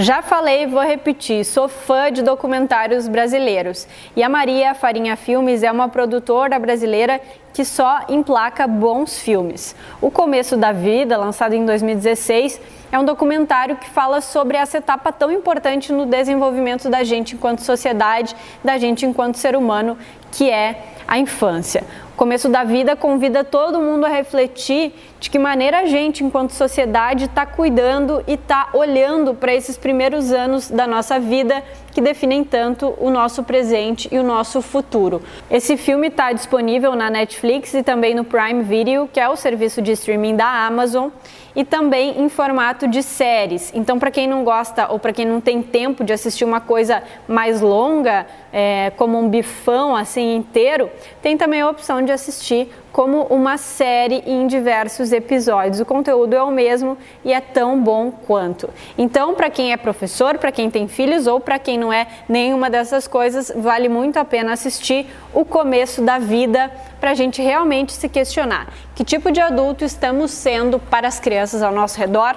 Já falei e vou repetir, sou fã de documentários brasileiros. E a Maria Farinha Filmes é uma produtora brasileira que só emplaca bons filmes. O Começo da Vida, lançado em 2016, é um documentário que fala sobre essa etapa tão importante no desenvolvimento da gente enquanto sociedade, da gente enquanto ser humano, que é a infância. Começo da vida convida todo mundo a refletir de que maneira a gente, enquanto sociedade, está cuidando e está olhando para esses primeiros anos da nossa vida que definem tanto o nosso presente e o nosso futuro. Esse filme está disponível na Netflix e também no Prime Video, que é o serviço de streaming da Amazon, e também em formato de séries. Então, para quem não gosta ou para quem não tem tempo de assistir uma coisa mais longa, é, como um bifão assim inteiro, tem também a opção de assistir como uma série em diversos episódios. O conteúdo é o mesmo e é tão bom quanto. Então, para quem é professor, para quem tem filhos ou para quem não é nenhuma dessas coisas, vale muito a pena assistir o começo da vida para a gente realmente se questionar que tipo de adulto estamos sendo para as crianças ao nosso redor.